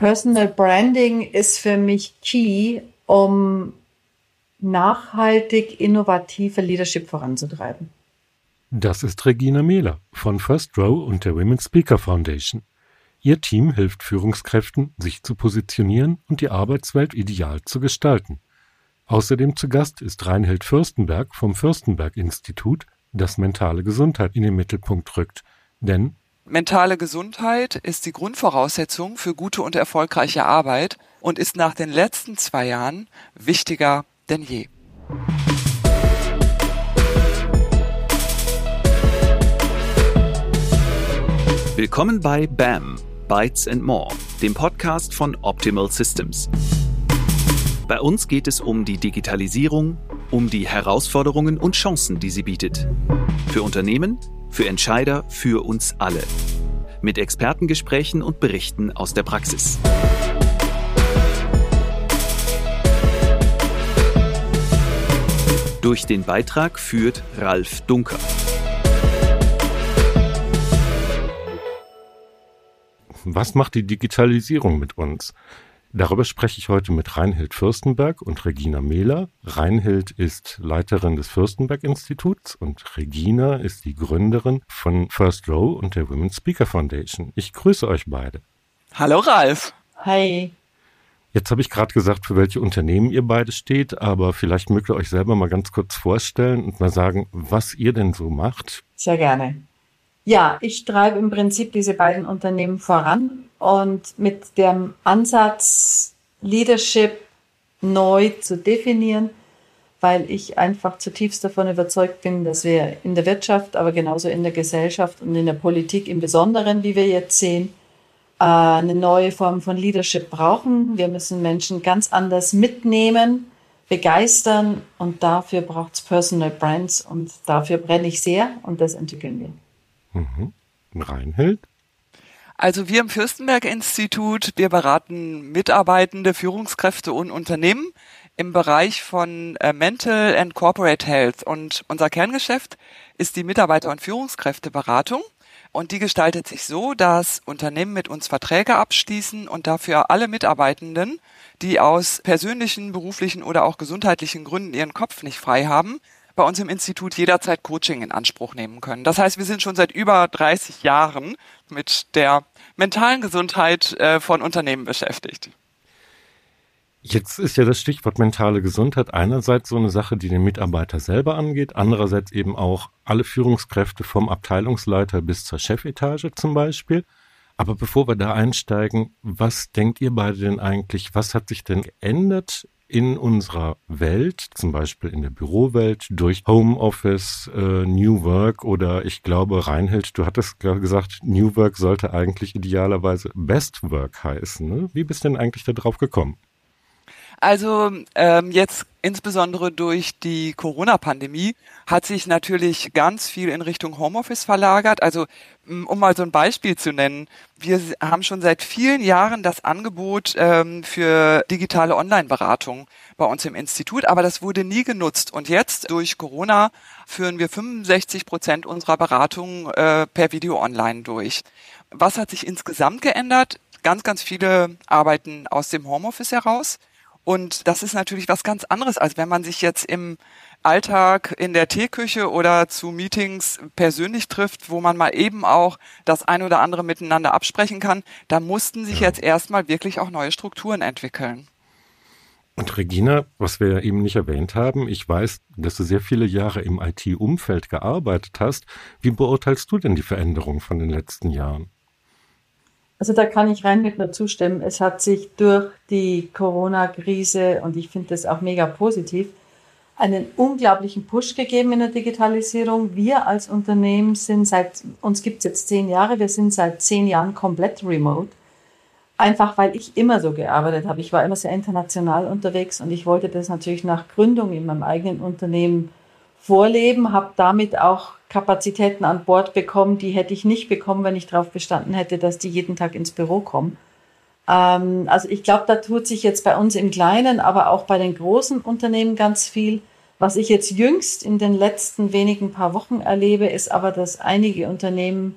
Personal Branding ist für mich key, um nachhaltig innovative Leadership voranzutreiben. Das ist Regina Mehler von First Row und der Women's Speaker Foundation. Ihr Team hilft Führungskräften, sich zu positionieren und die Arbeitswelt ideal zu gestalten. Außerdem zu Gast ist Reinhild Fürstenberg vom Fürstenberg Institut, das mentale Gesundheit in den Mittelpunkt rückt. Denn mentale Gesundheit ist die Grundvoraussetzung für gute und erfolgreiche Arbeit und ist nach den letzten zwei Jahren wichtiger denn je. Willkommen bei BAM, Bytes and More, dem Podcast von Optimal Systems. Bei uns geht es um die Digitalisierung, um die Herausforderungen und Chancen, die sie bietet. Für Unternehmen, für Entscheider, für uns alle. Mit Expertengesprächen und Berichten aus der Praxis. Durch den Beitrag führt Ralf Dunker. Was macht die Digitalisierung mit uns? Darüber spreche ich heute mit Reinhild Fürstenberg und Regina Mehler. Reinhild ist Leiterin des Fürstenberg Instituts und Regina ist die Gründerin von First Row und der Women's Speaker Foundation. Ich grüße euch beide. Hallo Ralf. Hi. Jetzt habe ich gerade gesagt, für welche Unternehmen ihr beide steht, aber vielleicht mögt ihr euch selber mal ganz kurz vorstellen und mal sagen, was ihr denn so macht. Sehr gerne. Ja, ich treibe im Prinzip diese beiden Unternehmen voran und mit dem Ansatz, Leadership neu zu definieren, weil ich einfach zutiefst davon überzeugt bin, dass wir in der Wirtschaft, aber genauso in der Gesellschaft und in der Politik im Besonderen, wie wir jetzt sehen, äh, eine neue Form von Leadership brauchen. Wir müssen Menschen ganz anders mitnehmen, begeistern und dafür braucht es Personal Brands und dafür brenne ich sehr und das entwickeln wir. Mhm. Reinhild? Also wir im Fürstenberg-Institut, wir beraten Mitarbeitende, Führungskräfte und Unternehmen im Bereich von äh, Mental and Corporate Health. Und unser Kerngeschäft ist die Mitarbeiter- und Führungskräfteberatung. Und die gestaltet sich so, dass Unternehmen mit uns Verträge abschließen und dafür alle Mitarbeitenden, die aus persönlichen, beruflichen oder auch gesundheitlichen Gründen ihren Kopf nicht frei haben, bei uns im Institut jederzeit Coaching in Anspruch nehmen können. Das heißt, wir sind schon seit über 30 Jahren mit der mentalen Gesundheit äh, von Unternehmen beschäftigt. Jetzt ist ja das Stichwort mentale Gesundheit einerseits so eine Sache, die den Mitarbeiter selber angeht, andererseits eben auch alle Führungskräfte vom Abteilungsleiter bis zur Chefetage zum Beispiel. Aber bevor wir da einsteigen, was denkt ihr beide denn eigentlich, was hat sich denn geändert in unserer Welt, zum Beispiel in der Bürowelt, durch Homeoffice, äh, New Work oder ich glaube, Reinhild, du hattest gesagt, New Work sollte eigentlich idealerweise Best Work heißen. Ne? Wie bist du denn eigentlich da drauf gekommen? Also ähm, jetzt insbesondere durch die Corona-Pandemie hat sich natürlich ganz viel in Richtung Homeoffice verlagert. Also um mal so ein Beispiel zu nennen, wir haben schon seit vielen Jahren das Angebot ähm, für digitale Online-Beratung bei uns im Institut, aber das wurde nie genutzt. Und jetzt durch Corona führen wir 65 Prozent unserer Beratungen äh, per Video online durch. Was hat sich insgesamt geändert? Ganz, ganz viele arbeiten aus dem Homeoffice heraus. Und das ist natürlich was ganz anderes, als wenn man sich jetzt im Alltag in der Teeküche oder zu Meetings persönlich trifft, wo man mal eben auch das ein oder andere miteinander absprechen kann. Da mussten sich ja. jetzt erstmal wirklich auch neue Strukturen entwickeln. Und Regina, was wir ja eben nicht erwähnt haben, ich weiß, dass du sehr viele Jahre im IT-Umfeld gearbeitet hast. Wie beurteilst du denn die Veränderung von den letzten Jahren? Also da kann ich rein mit nur zustimmen. Es hat sich durch die Corona-Krise, und ich finde das auch mega positiv, einen unglaublichen Push gegeben in der Digitalisierung. Wir als Unternehmen sind seit, uns gibt es jetzt zehn Jahre, wir sind seit zehn Jahren komplett remote. Einfach weil ich immer so gearbeitet habe. Ich war immer sehr international unterwegs und ich wollte das natürlich nach Gründung in meinem eigenen Unternehmen vorleben, habe damit auch Kapazitäten an Bord bekommen, die hätte ich nicht bekommen, wenn ich darauf bestanden hätte, dass die jeden Tag ins Büro kommen. Ähm, also ich glaube, da tut sich jetzt bei uns im Kleinen, aber auch bei den großen Unternehmen ganz viel. Was ich jetzt jüngst in den letzten wenigen paar Wochen erlebe, ist aber, dass einige Unternehmen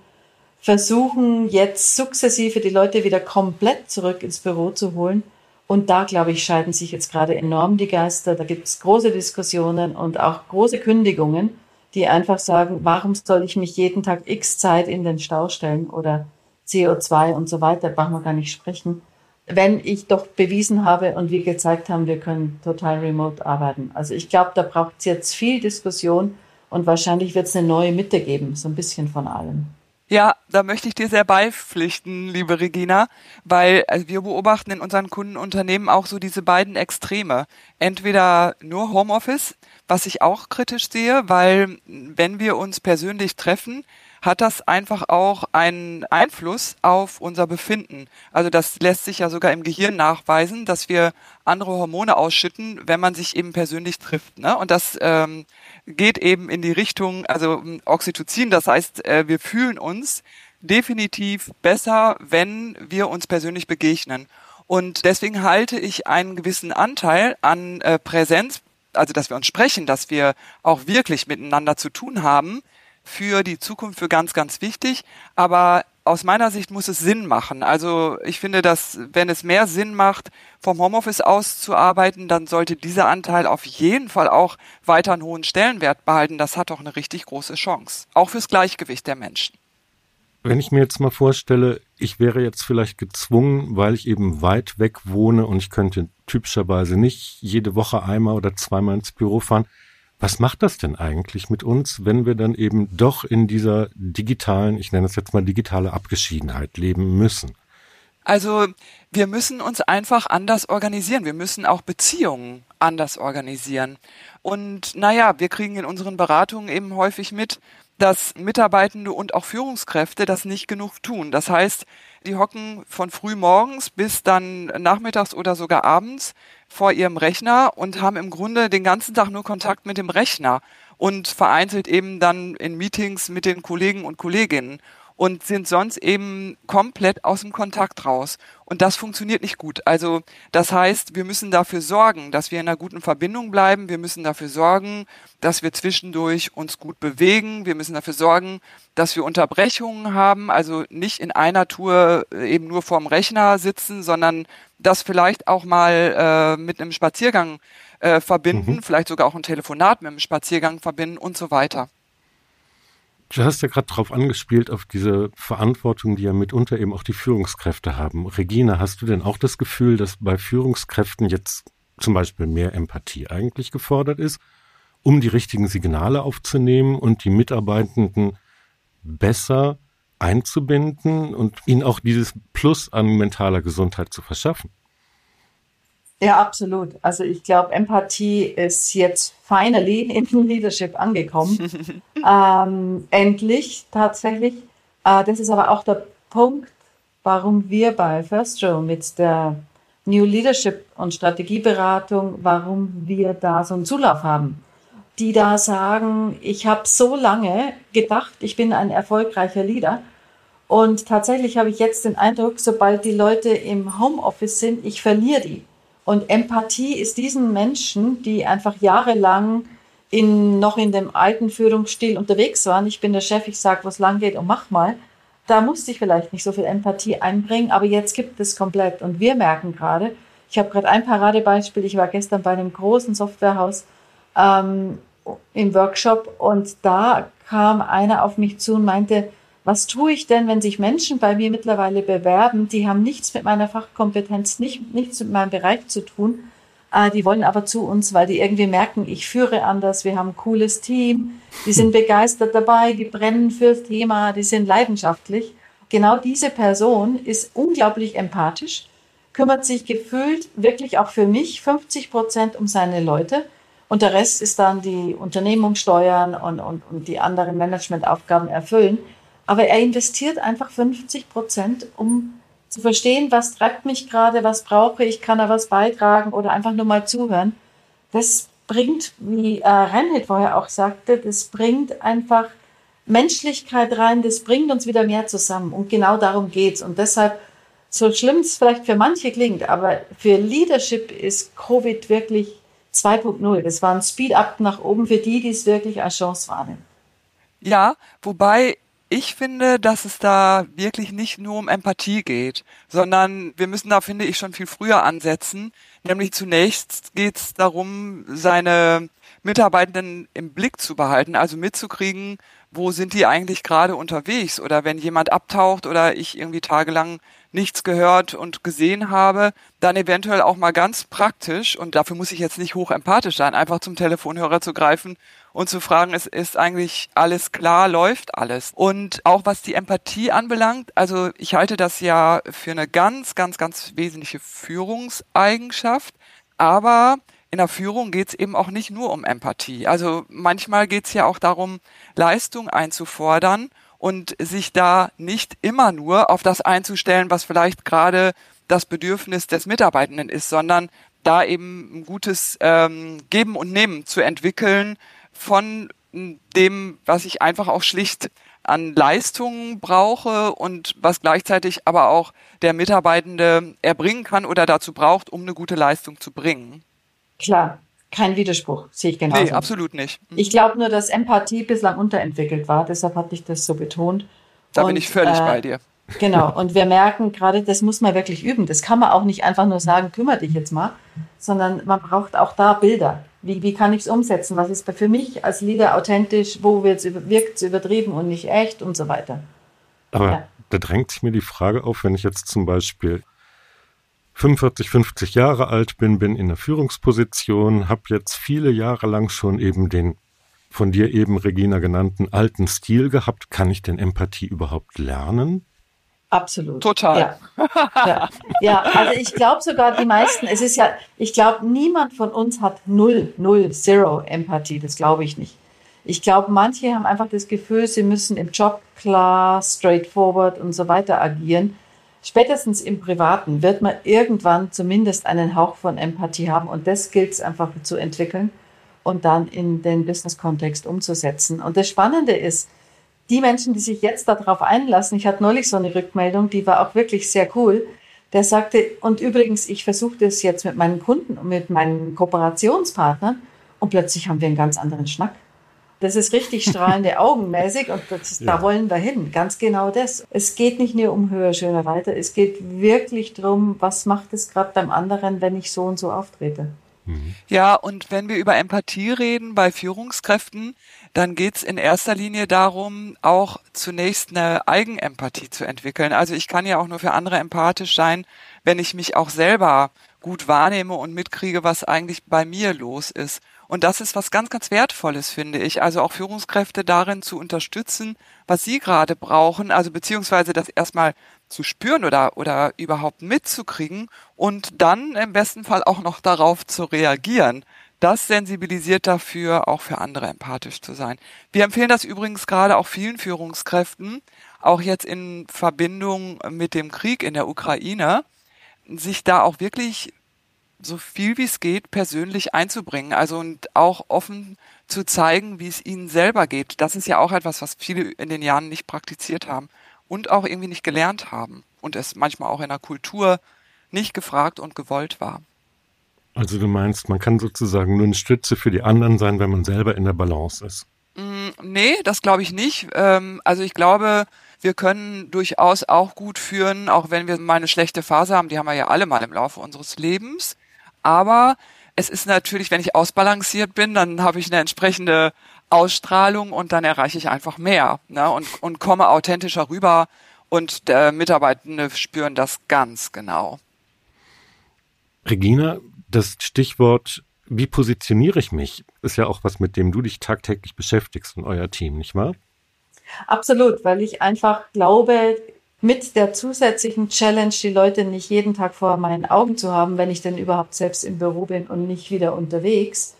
versuchen jetzt sukzessive die Leute wieder komplett zurück ins Büro zu holen. Und da, glaube ich, scheiden sich jetzt gerade enorm die Geister. Da gibt es große Diskussionen und auch große Kündigungen, die einfach sagen, warum soll ich mich jeden Tag x Zeit in den Stau stellen oder CO2 und so weiter, brauchen wir gar nicht sprechen, wenn ich doch bewiesen habe und wir gezeigt haben, wir können total remote arbeiten. Also ich glaube, da braucht es jetzt viel Diskussion und wahrscheinlich wird es eine neue Mitte geben, so ein bisschen von allem. Da möchte ich dir sehr beipflichten, liebe Regina, weil also wir beobachten in unseren Kundenunternehmen auch so diese beiden Extreme. Entweder nur Homeoffice, was ich auch kritisch sehe, weil wenn wir uns persönlich treffen, hat das einfach auch einen Einfluss auf unser Befinden. Also das lässt sich ja sogar im Gehirn nachweisen, dass wir andere Hormone ausschütten, wenn man sich eben persönlich trifft. Ne? Und das ähm, geht eben in die Richtung, also ähm, Oxytocin, das heißt, äh, wir fühlen uns definitiv besser, wenn wir uns persönlich begegnen. Und deswegen halte ich einen gewissen Anteil an äh, Präsenz, also dass wir uns sprechen, dass wir auch wirklich miteinander zu tun haben, für die Zukunft für ganz, ganz wichtig. Aber aus meiner Sicht muss es Sinn machen. Also ich finde, dass wenn es mehr Sinn macht, vom Homeoffice aus zu arbeiten, dann sollte dieser Anteil auf jeden Fall auch weiter einen hohen Stellenwert behalten. Das hat doch eine richtig große Chance. Auch fürs Gleichgewicht der Menschen. Wenn ich mir jetzt mal vorstelle, ich wäre jetzt vielleicht gezwungen, weil ich eben weit weg wohne und ich könnte typischerweise nicht jede Woche einmal oder zweimal ins Büro fahren, was macht das denn eigentlich mit uns, wenn wir dann eben doch in dieser digitalen, ich nenne es jetzt mal digitale Abgeschiedenheit leben müssen? Also wir müssen uns einfach anders organisieren. Wir müssen auch Beziehungen anders organisieren. Und naja, wir kriegen in unseren Beratungen eben häufig mit, dass Mitarbeitende und auch Führungskräfte das nicht genug tun. Das heißt, die hocken von früh morgens bis dann nachmittags oder sogar abends vor ihrem Rechner und haben im Grunde den ganzen Tag nur Kontakt mit dem Rechner und vereinzelt eben dann in Meetings mit den Kollegen und Kolleginnen und sind sonst eben komplett aus dem Kontakt raus. Und das funktioniert nicht gut. Also das heißt, wir müssen dafür sorgen, dass wir in einer guten Verbindung bleiben. Wir müssen dafür sorgen, dass wir zwischendurch uns gut bewegen. Wir müssen dafür sorgen, dass wir Unterbrechungen haben. Also nicht in einer Tour äh, eben nur vorm Rechner sitzen, sondern das vielleicht auch mal äh, mit einem Spaziergang äh, verbinden, mhm. vielleicht sogar auch ein Telefonat mit einem Spaziergang verbinden und so weiter. Du hast ja gerade darauf angespielt, auf diese Verantwortung, die ja mitunter eben auch die Führungskräfte haben. Regina, hast du denn auch das Gefühl, dass bei Führungskräften jetzt zum Beispiel mehr Empathie eigentlich gefordert ist, um die richtigen Signale aufzunehmen und die Mitarbeitenden besser einzubinden und ihnen auch dieses Plus an mentaler Gesundheit zu verschaffen? Ja, absolut. Also ich glaube, Empathie ist jetzt finally in Leadership angekommen. ähm, endlich tatsächlich. Äh, das ist aber auch der Punkt, warum wir bei First Row mit der New Leadership und Strategieberatung, warum wir da so einen Zulauf haben. Die da sagen, ich habe so lange gedacht, ich bin ein erfolgreicher Leader. Und tatsächlich habe ich jetzt den Eindruck, sobald die Leute im Homeoffice sind, ich verliere die. Und Empathie ist diesen Menschen, die einfach jahrelang in, noch in dem alten Führungsstil unterwegs waren. Ich bin der Chef, ich sage, was lang geht und mach mal. Da musste ich vielleicht nicht so viel Empathie einbringen, aber jetzt gibt es komplett. Und wir merken gerade, ich habe gerade ein Paradebeispiel, ich war gestern bei einem großen Softwarehaus ähm, im Workshop und da kam einer auf mich zu und meinte, was tue ich denn, wenn sich Menschen bei mir mittlerweile bewerben, die haben nichts mit meiner Fachkompetenz, nicht, nichts mit meinem Bereich zu tun, äh, die wollen aber zu uns, weil die irgendwie merken, ich führe anders, wir haben ein cooles Team, die sind begeistert dabei, die brennen fürs Thema, die sind leidenschaftlich. Genau diese Person ist unglaublich empathisch, kümmert sich gefühlt wirklich auch für mich 50 Prozent um seine Leute. Und der Rest ist dann die Unternehmung steuern und, und, und die anderen Managementaufgaben erfüllen. Aber er investiert einfach 50 Prozent, um zu verstehen, was treibt mich gerade, was brauche ich, kann er was beitragen oder einfach nur mal zuhören. Das bringt, wie äh, Reinhold vorher auch sagte, das bringt einfach Menschlichkeit rein, das bringt uns wieder mehr zusammen. Und genau darum geht's. Und deshalb, so schlimm es vielleicht für manche klingt, aber für Leadership ist Covid wirklich 2.0. Das war ein Speed-up nach oben für die, die es wirklich als Chance wahrnehmen. Ja, wobei ich finde, dass es da wirklich nicht nur um Empathie geht, sondern wir müssen da, finde ich, schon viel früher ansetzen. Nämlich zunächst geht es darum, seine Mitarbeitenden im Blick zu behalten, also mitzukriegen, wo sind die eigentlich gerade unterwegs oder wenn jemand abtaucht oder ich irgendwie tagelang nichts gehört und gesehen habe, dann eventuell auch mal ganz praktisch, und dafür muss ich jetzt nicht hoch empathisch sein, einfach zum Telefonhörer zu greifen und zu fragen, es ist eigentlich alles klar, läuft alles. Und auch was die Empathie anbelangt, also ich halte das ja für eine ganz, ganz, ganz wesentliche Führungseigenschaft, aber in der Führung geht es eben auch nicht nur um Empathie. Also manchmal geht es ja auch darum, Leistung einzufordern und sich da nicht immer nur auf das einzustellen, was vielleicht gerade das Bedürfnis des Mitarbeitenden ist, sondern da eben ein gutes ähm, Geben und Nehmen zu entwickeln von dem, was ich einfach auch schlicht an Leistungen brauche und was gleichzeitig aber auch der Mitarbeitende erbringen kann oder dazu braucht, um eine gute Leistung zu bringen. Klar, kein Widerspruch, sehe ich genauso. Nee, absolut nicht. Mhm. Ich glaube nur, dass Empathie bislang unterentwickelt war, deshalb hatte ich das so betont. Da und, bin ich völlig äh, bei dir. Genau, und wir merken gerade, das muss man wirklich üben. Das kann man auch nicht einfach nur sagen, kümmere dich jetzt mal, sondern man braucht auch da Bilder. Wie, wie kann ich es umsetzen? Was ist für mich als Leader authentisch? Wo wirkt es übertrieben und nicht echt und so weiter? Aber ja. da drängt sich mir die Frage auf, wenn ich jetzt zum Beispiel 45, 50 Jahre alt bin, bin in der Führungsposition, habe jetzt viele Jahre lang schon eben den von dir eben, Regina, genannten alten Stil gehabt. Kann ich denn Empathie überhaupt lernen? Absolut. Total. Ja, ja. ja also ich glaube sogar die meisten, es ist ja, ich glaube, niemand von uns hat null, null, zero Empathie. Das glaube ich nicht. Ich glaube, manche haben einfach das Gefühl, sie müssen im Job klar, straightforward und so weiter agieren spätestens im Privaten wird man irgendwann zumindest einen Hauch von Empathie haben und das gilt es einfach zu entwickeln und dann in den Business-Kontext umzusetzen. Und das Spannende ist, die Menschen, die sich jetzt darauf einlassen, ich hatte neulich so eine Rückmeldung, die war auch wirklich sehr cool, der sagte, und übrigens, ich versuche das jetzt mit meinen Kunden und mit meinen Kooperationspartnern und plötzlich haben wir einen ganz anderen Schnack. Das ist richtig strahlende Augenmäßig und das, ja. da wollen wir hin. Ganz genau das. Es geht nicht nur um höher, schöner, weiter. Es geht wirklich darum, was macht es gerade beim anderen, wenn ich so und so auftrete. Mhm. Ja, und wenn wir über Empathie reden bei Führungskräften, dann geht es in erster Linie darum, auch zunächst eine Eigenempathie zu entwickeln. Also ich kann ja auch nur für andere empathisch sein, wenn ich mich auch selber gut wahrnehme und mitkriege, was eigentlich bei mir los ist. Und das ist was ganz, ganz Wertvolles, finde ich. Also auch Führungskräfte darin zu unterstützen, was sie gerade brauchen, also beziehungsweise das erstmal zu spüren oder, oder überhaupt mitzukriegen und dann im besten Fall auch noch darauf zu reagieren. Das sensibilisiert dafür, auch für andere empathisch zu sein. Wir empfehlen das übrigens gerade auch vielen Führungskräften, auch jetzt in Verbindung mit dem Krieg in der Ukraine, sich da auch wirklich so viel wie es geht persönlich einzubringen. Also und auch offen zu zeigen, wie es ihnen selber geht. Das ist ja auch etwas, was viele in den Jahren nicht praktiziert haben und auch irgendwie nicht gelernt haben und es manchmal auch in der Kultur nicht gefragt und gewollt war. Also du meinst, man kann sozusagen nur eine Stütze für die anderen sein, wenn man selber in der Balance ist? Mm, nee, das glaube ich nicht. Ähm, also ich glaube, wir können durchaus auch gut führen, auch wenn wir mal eine schlechte Phase haben, die haben wir ja alle mal im Laufe unseres Lebens. Aber es ist natürlich, wenn ich ausbalanciert bin, dann habe ich eine entsprechende Ausstrahlung und dann erreiche ich einfach mehr ne? und, und komme authentischer rüber und der Mitarbeitende spüren das ganz genau. Regina, das Stichwort, wie positioniere ich mich, ist ja auch was, mit dem du dich tagtäglich beschäftigst und euer Team, nicht wahr? Absolut, weil ich einfach glaube, mit der zusätzlichen Challenge, die Leute nicht jeden Tag vor meinen Augen zu haben, wenn ich denn überhaupt selbst im Büro bin und nicht wieder unterwegs.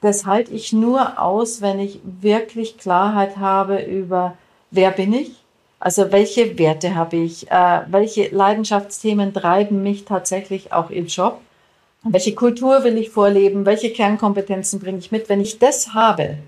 Das halte ich nur aus, wenn ich wirklich Klarheit habe über, wer bin ich? Also welche Werte habe ich? Äh, welche Leidenschaftsthemen treiben mich tatsächlich auch im Job? Welche Kultur will ich vorleben? Welche Kernkompetenzen bringe ich mit? Wenn ich das habe,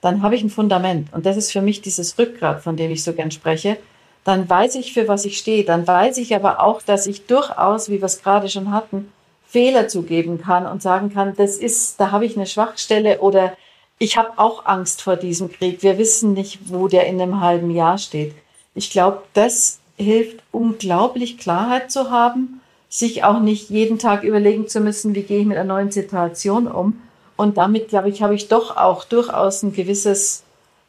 dann habe ich ein Fundament. Und das ist für mich dieses Rückgrat, von dem ich so gern spreche dann weiß ich, für was ich stehe. Dann weiß ich aber auch, dass ich durchaus, wie wir es gerade schon hatten, Fehler zugeben kann und sagen kann, das ist, da habe ich eine Schwachstelle oder ich habe auch Angst vor diesem Krieg. Wir wissen nicht, wo der in einem halben Jahr steht. Ich glaube, das hilft unglaublich Klarheit zu haben, sich auch nicht jeden Tag überlegen zu müssen, wie gehe ich mit einer neuen Situation um. Und damit, glaube ich, habe ich doch auch durchaus ein gewisses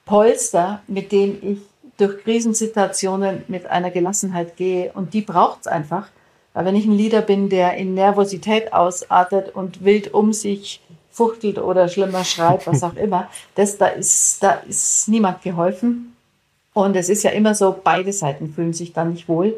Polster, mit dem ich durch Krisensituationen mit einer Gelassenheit gehe. Und die braucht es einfach. Weil wenn ich ein Leader bin, der in Nervosität ausartet und wild um sich fuchtelt oder schlimmer schreit, was auch immer, das, da, ist, da ist niemand geholfen. Und es ist ja immer so, beide Seiten fühlen sich dann nicht wohl.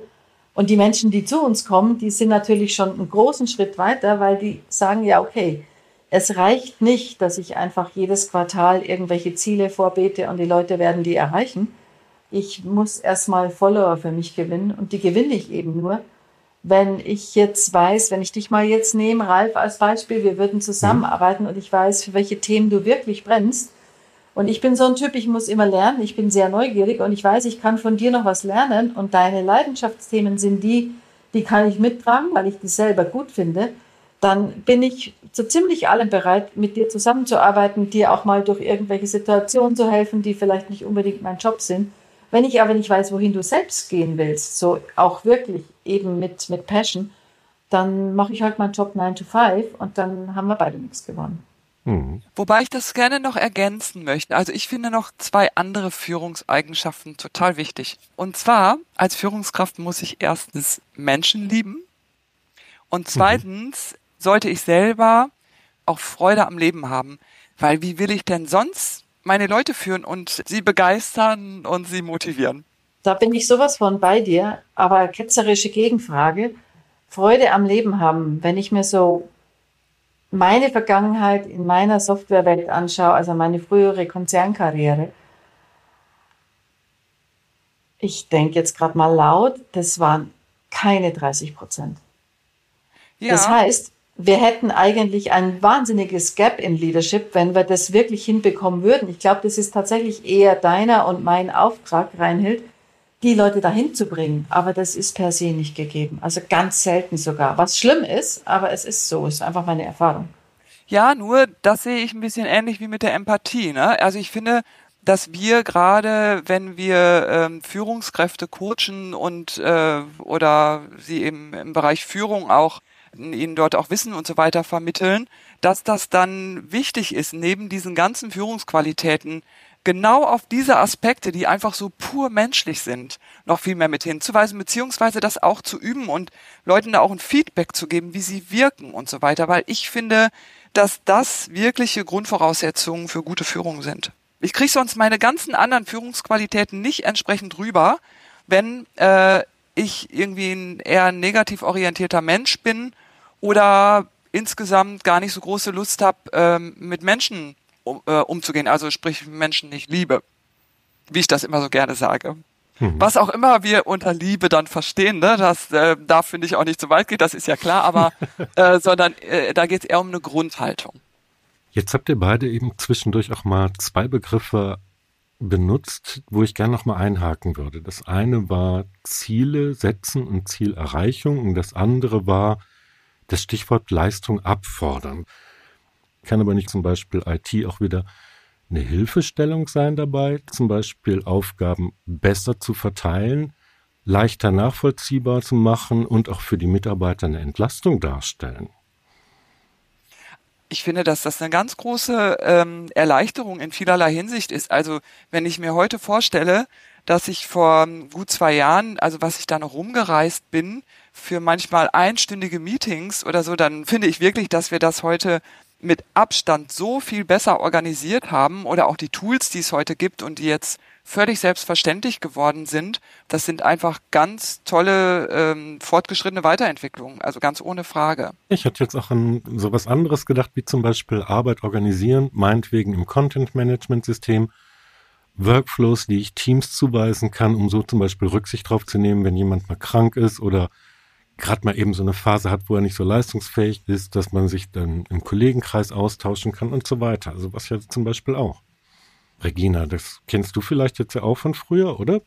Und die Menschen, die zu uns kommen, die sind natürlich schon einen großen Schritt weiter, weil die sagen ja, okay, es reicht nicht, dass ich einfach jedes Quartal irgendwelche Ziele vorbete und die Leute werden die erreichen. Ich muss erstmal Follower für mich gewinnen und die gewinne ich eben nur, wenn ich jetzt weiß, wenn ich dich mal jetzt nehme, Ralf als Beispiel, wir würden zusammenarbeiten und ich weiß, für welche Themen du wirklich brennst, und ich bin so ein Typ, ich muss immer lernen, ich bin sehr neugierig und ich weiß, ich kann von dir noch was lernen und deine Leidenschaftsthemen sind die, die kann ich mittragen, weil ich die selber gut finde. Dann bin ich so ziemlich allem bereit, mit dir zusammenzuarbeiten, dir auch mal durch irgendwelche Situationen zu helfen, die vielleicht nicht unbedingt mein Job sind. Wenn ich aber nicht weiß, wohin du selbst gehen willst, so auch wirklich eben mit, mit Passion, dann mache ich halt meinen Job 9 to 5 und dann haben wir beide nichts gewonnen. Mhm. Wobei ich das gerne noch ergänzen möchte. Also ich finde noch zwei andere Führungseigenschaften total wichtig. Und zwar, als Führungskraft muss ich erstens Menschen lieben und mhm. zweitens mhm. sollte ich selber auch Freude am Leben haben. Weil wie will ich denn sonst meine Leute führen und sie begeistern und sie motivieren? Da bin ich sowas von bei dir, aber ketzerische Gegenfrage. Freude am Leben haben, wenn ich mir so meine Vergangenheit in meiner Softwarewelt anschaue, also meine frühere Konzernkarriere, ich denke jetzt gerade mal laut, das waren keine 30 Prozent. Ja. Das heißt, wir hätten eigentlich ein wahnsinniges Gap in Leadership, wenn wir das wirklich hinbekommen würden. Ich glaube, das ist tatsächlich eher deiner und mein Auftrag, Reinhild, die Leute dahin zu bringen. Aber das ist per se nicht gegeben. Also ganz selten sogar. Was schlimm ist, aber es ist so. Ist einfach meine Erfahrung. Ja, nur das sehe ich ein bisschen ähnlich wie mit der Empathie. Ne? Also ich finde, dass wir gerade, wenn wir ähm, Führungskräfte coachen und äh, oder sie eben im Bereich Führung auch ihnen dort auch Wissen und so weiter vermitteln, dass das dann wichtig ist, neben diesen ganzen Führungsqualitäten genau auf diese Aspekte, die einfach so pur menschlich sind, noch viel mehr mit hinzuweisen, beziehungsweise das auch zu üben und Leuten da auch ein Feedback zu geben, wie sie wirken und so weiter, weil ich finde, dass das wirkliche Grundvoraussetzungen für gute Führung sind. Ich kriege sonst meine ganzen anderen Führungsqualitäten nicht entsprechend rüber, wenn äh, ich irgendwie ein eher negativ orientierter Mensch bin oder insgesamt gar nicht so große Lust habe, ähm, mit Menschen um, äh, umzugehen, also sprich Menschen nicht liebe, wie ich das immer so gerne sage. Mhm. Was auch immer wir unter Liebe dann verstehen, ne, das äh, da finde ich auch nicht so weit geht, das ist ja klar, aber äh, sondern äh, da geht es eher um eine Grundhaltung. Jetzt habt ihr beide eben zwischendurch auch mal zwei Begriffe benutzt, wo ich gerne noch mal einhaken würde. Das eine war Ziele setzen und Zielerreichung und das andere war das Stichwort Leistung abfordern kann aber nicht zum Beispiel IT auch wieder eine Hilfestellung sein dabei, zum Beispiel Aufgaben besser zu verteilen, leichter nachvollziehbar zu machen und auch für die Mitarbeiter eine Entlastung darstellen. Ich finde, dass das eine ganz große ähm, Erleichterung in vielerlei Hinsicht ist. Also wenn ich mir heute vorstelle, dass ich vor gut zwei Jahren, also was ich da noch rumgereist bin, für manchmal einstündige Meetings oder so, dann finde ich wirklich, dass wir das heute mit Abstand so viel besser organisiert haben oder auch die Tools, die es heute gibt und die jetzt völlig selbstverständlich geworden sind, das sind einfach ganz tolle ähm, fortgeschrittene Weiterentwicklungen, also ganz ohne Frage. Ich hatte jetzt auch an sowas anderes gedacht, wie zum Beispiel Arbeit organisieren, meinetwegen im Content-Management-System, Workflows, die ich Teams zuweisen kann, um so zum Beispiel Rücksicht drauf zu nehmen, wenn jemand mal krank ist oder gerade mal eben so eine Phase hat, wo er nicht so leistungsfähig ist, dass man sich dann im Kollegenkreis austauschen kann und so weiter. Also was ja zum Beispiel auch. Regina, das kennst du vielleicht jetzt ja auch von früher, oder?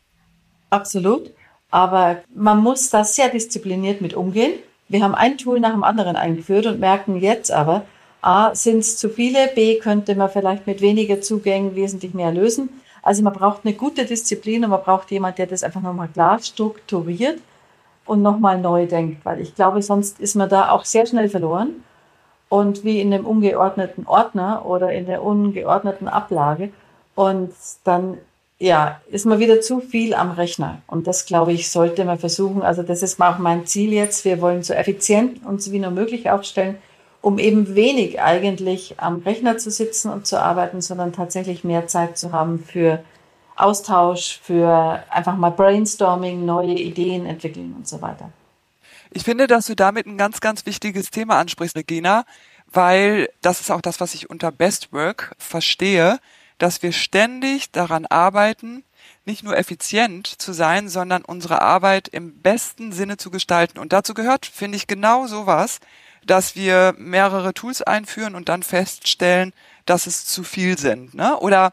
Absolut. Aber man muss da sehr diszipliniert mit umgehen. Wir haben ein Tool nach dem anderen eingeführt und merken jetzt aber, A, sind es zu viele, B, könnte man vielleicht mit weniger Zugängen wesentlich mehr lösen. Also man braucht eine gute Disziplin und man braucht jemand, der das einfach nochmal klar strukturiert und nochmal neu denkt, weil ich glaube, sonst ist man da auch sehr schnell verloren und wie in einem ungeordneten Ordner oder in der ungeordneten Ablage und dann ja, ist man wieder zu viel am Rechner. Und das, glaube ich, sollte man versuchen. Also das ist auch mein Ziel jetzt. Wir wollen so effizient uns wie nur möglich aufstellen, um eben wenig eigentlich am Rechner zu sitzen und zu arbeiten, sondern tatsächlich mehr Zeit zu haben für Austausch, für einfach mal Brainstorming, neue Ideen entwickeln und so weiter. Ich finde, dass du damit ein ganz, ganz wichtiges Thema ansprichst, Regina, weil das ist auch das, was ich unter Best Work verstehe dass wir ständig daran arbeiten, nicht nur effizient zu sein, sondern unsere Arbeit im besten Sinne zu gestalten. Und dazu gehört, finde ich, genau sowas, dass wir mehrere Tools einführen und dann feststellen, dass es zu viel sind. Ne? Oder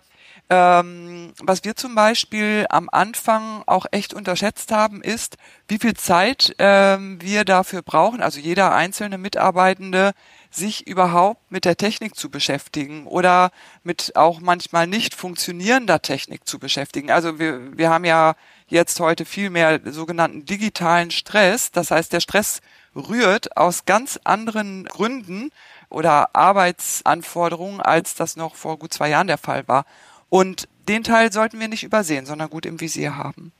ähm, was wir zum Beispiel am Anfang auch echt unterschätzt haben, ist, wie viel Zeit ähm, wir dafür brauchen, also jeder einzelne Mitarbeitende, sich überhaupt mit der Technik zu beschäftigen oder mit auch manchmal nicht funktionierender Technik zu beschäftigen. Also wir, wir haben ja jetzt heute viel mehr sogenannten digitalen Stress. Das heißt, der Stress rührt aus ganz anderen Gründen oder Arbeitsanforderungen, als das noch vor gut zwei Jahren der Fall war. Und den Teil sollten wir nicht übersehen, sondern gut im Visier haben.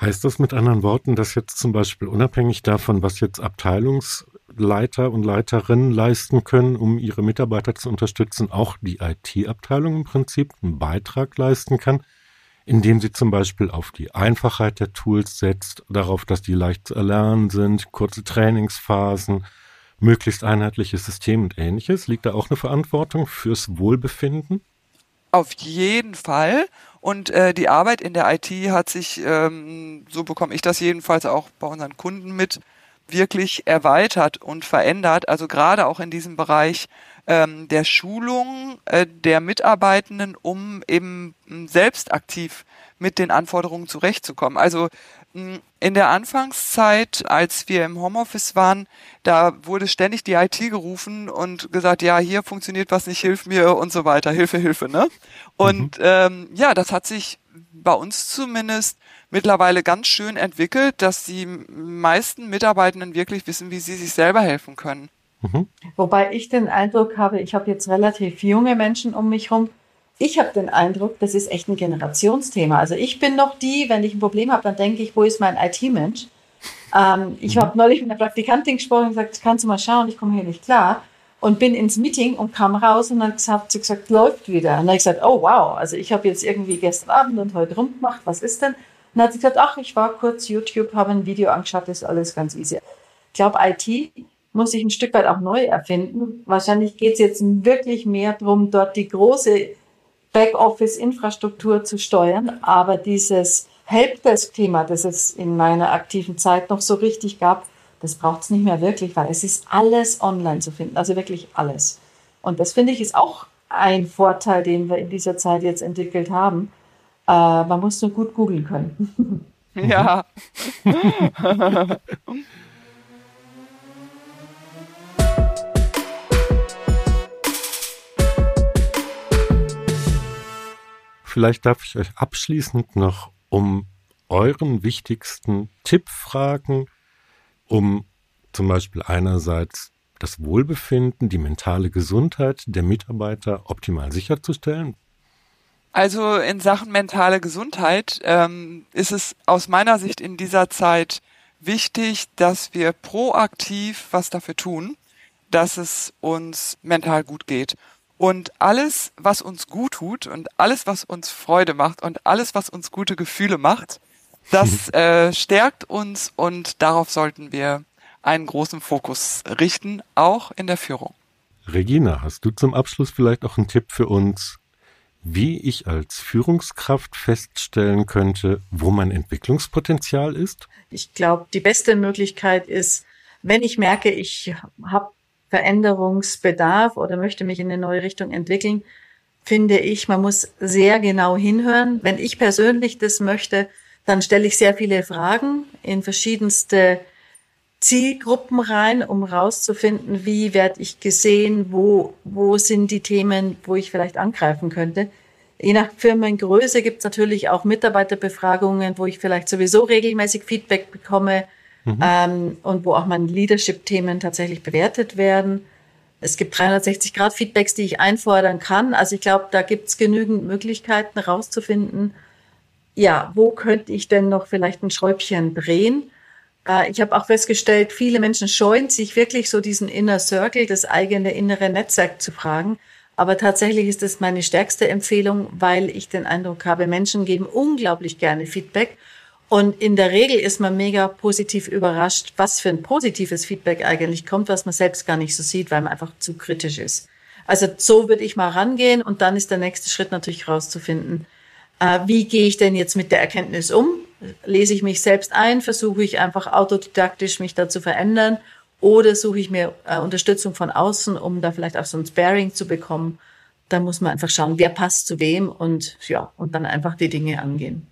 Heißt das mit anderen Worten, dass jetzt zum Beispiel unabhängig davon, was jetzt Abteilungsleiter und Leiterinnen leisten können, um ihre Mitarbeiter zu unterstützen, auch die IT-Abteilung im Prinzip einen Beitrag leisten kann, indem sie zum Beispiel auf die Einfachheit der Tools setzt, darauf, dass die leicht zu erlernen sind, kurze Trainingsphasen, möglichst einheitliches System und ähnliches? Liegt da auch eine Verantwortung fürs Wohlbefinden? Auf jeden Fall. Und äh, die Arbeit in der IT hat sich, ähm, so bekomme ich das jedenfalls auch bei unseren Kunden mit, wirklich erweitert und verändert. Also gerade auch in diesem Bereich ähm, der Schulung äh, der Mitarbeitenden, um eben selbst aktiv mit den Anforderungen zurechtzukommen. Also in der Anfangszeit, als wir im Homeoffice waren, da wurde ständig die IT gerufen und gesagt, ja, hier funktioniert was nicht, hilf mir und so weiter, Hilfe, Hilfe, ne? Und mhm. ähm, ja, das hat sich bei uns zumindest mittlerweile ganz schön entwickelt, dass die meisten Mitarbeitenden wirklich wissen, wie sie sich selber helfen können. Mhm. Wobei ich den Eindruck habe, ich habe jetzt relativ junge Menschen um mich herum, ich habe den Eindruck, das ist echt ein Generationsthema. Also ich bin noch die, wenn ich ein Problem habe, dann denke ich, wo ist mein IT-Mensch? Ähm, ich habe neulich mit einer Praktikantin gesprochen und gesagt, kannst du mal schauen, ich komme hier nicht klar. Und bin ins Meeting und kam raus und dann hat sie gesagt, läuft wieder. Und dann habe ich gesagt, oh wow, also ich habe jetzt irgendwie gestern Abend und heute rumgemacht, was ist denn? Und dann hat sie gesagt, ach, ich war kurz YouTube, habe ein Video angeschaut, ist alles ganz easy. Ich glaube, IT muss sich ein Stück weit auch neu erfinden. Wahrscheinlich geht es jetzt wirklich mehr darum, dort die große Backoffice-Infrastruktur zu steuern. Aber dieses Helpdesk-Thema, das es in meiner aktiven Zeit noch so richtig gab, das braucht es nicht mehr wirklich, weil es ist alles online zu finden, also wirklich alles. Und das finde ich ist auch ein Vorteil, den wir in dieser Zeit jetzt entwickelt haben. Äh, man muss nur gut googeln können. Ja. Vielleicht darf ich euch abschließend noch um euren wichtigsten Tipp fragen, um zum Beispiel einerseits das Wohlbefinden, die mentale Gesundheit der Mitarbeiter optimal sicherzustellen? Also in Sachen mentale Gesundheit ähm, ist es aus meiner Sicht in dieser Zeit wichtig, dass wir proaktiv was dafür tun, dass es uns mental gut geht. Und alles, was uns gut tut und alles, was uns Freude macht und alles, was uns gute Gefühle macht, das äh, stärkt uns und darauf sollten wir einen großen Fokus richten, auch in der Führung. Regina, hast du zum Abschluss vielleicht auch einen Tipp für uns, wie ich als Führungskraft feststellen könnte, wo mein Entwicklungspotenzial ist? Ich glaube, die beste Möglichkeit ist, wenn ich merke, ich habe Veränderungsbedarf oder möchte mich in eine neue Richtung entwickeln, finde ich, man muss sehr genau hinhören. Wenn ich persönlich das möchte, dann stelle ich sehr viele Fragen in verschiedenste Zielgruppen rein, um rauszufinden, wie werde ich gesehen, wo, wo sind die Themen, wo ich vielleicht angreifen könnte. Je nach Firmengröße gibt es natürlich auch Mitarbeiterbefragungen, wo ich vielleicht sowieso regelmäßig Feedback bekomme mhm. ähm, und wo auch meine Leadership-Themen tatsächlich bewertet werden. Es gibt 360-Grad-Feedbacks, die ich einfordern kann. Also ich glaube, da gibt es genügend Möglichkeiten herauszufinden, ja, wo könnte ich denn noch vielleicht ein Schräubchen drehen? Äh, ich habe auch festgestellt, viele Menschen scheuen sich wirklich so diesen Inner Circle, das eigene innere Netzwerk zu fragen. Aber tatsächlich ist es meine stärkste Empfehlung, weil ich den Eindruck habe, Menschen geben unglaublich gerne Feedback. Und in der Regel ist man mega positiv überrascht, was für ein positives Feedback eigentlich kommt, was man selbst gar nicht so sieht, weil man einfach zu kritisch ist. Also so würde ich mal rangehen und dann ist der nächste Schritt natürlich rauszufinden, äh, wie gehe ich denn jetzt mit der Erkenntnis um? Lese ich mich selbst ein? Versuche ich einfach autodidaktisch mich da zu verändern? Oder suche ich mir äh, Unterstützung von außen, um da vielleicht auch so ein Sparing zu bekommen? Da muss man einfach schauen, wer passt zu wem und ja, und dann einfach die Dinge angehen.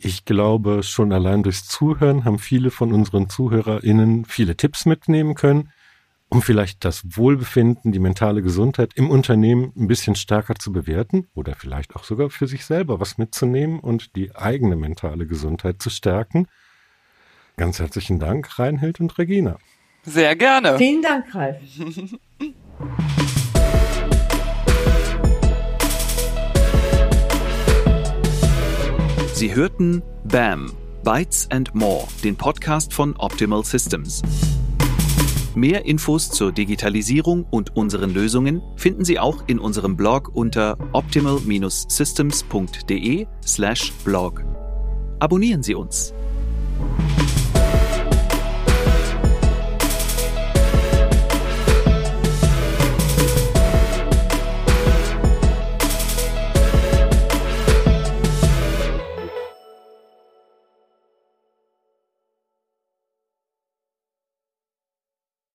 Ich glaube, schon allein durchs Zuhören haben viele von unseren ZuhörerInnen viele Tipps mitnehmen können, um vielleicht das Wohlbefinden, die mentale Gesundheit im Unternehmen ein bisschen stärker zu bewerten oder vielleicht auch sogar für sich selber was mitzunehmen und die eigene mentale Gesundheit zu stärken. Ganz herzlichen Dank, Reinhild und Regina. Sehr gerne. Vielen Dank, Ralf. Sie hörten BAM, Bytes and More, den Podcast von Optimal Systems. Mehr Infos zur Digitalisierung und unseren Lösungen finden Sie auch in unserem Blog unter optimal-systems.de/blog. Abonnieren Sie uns.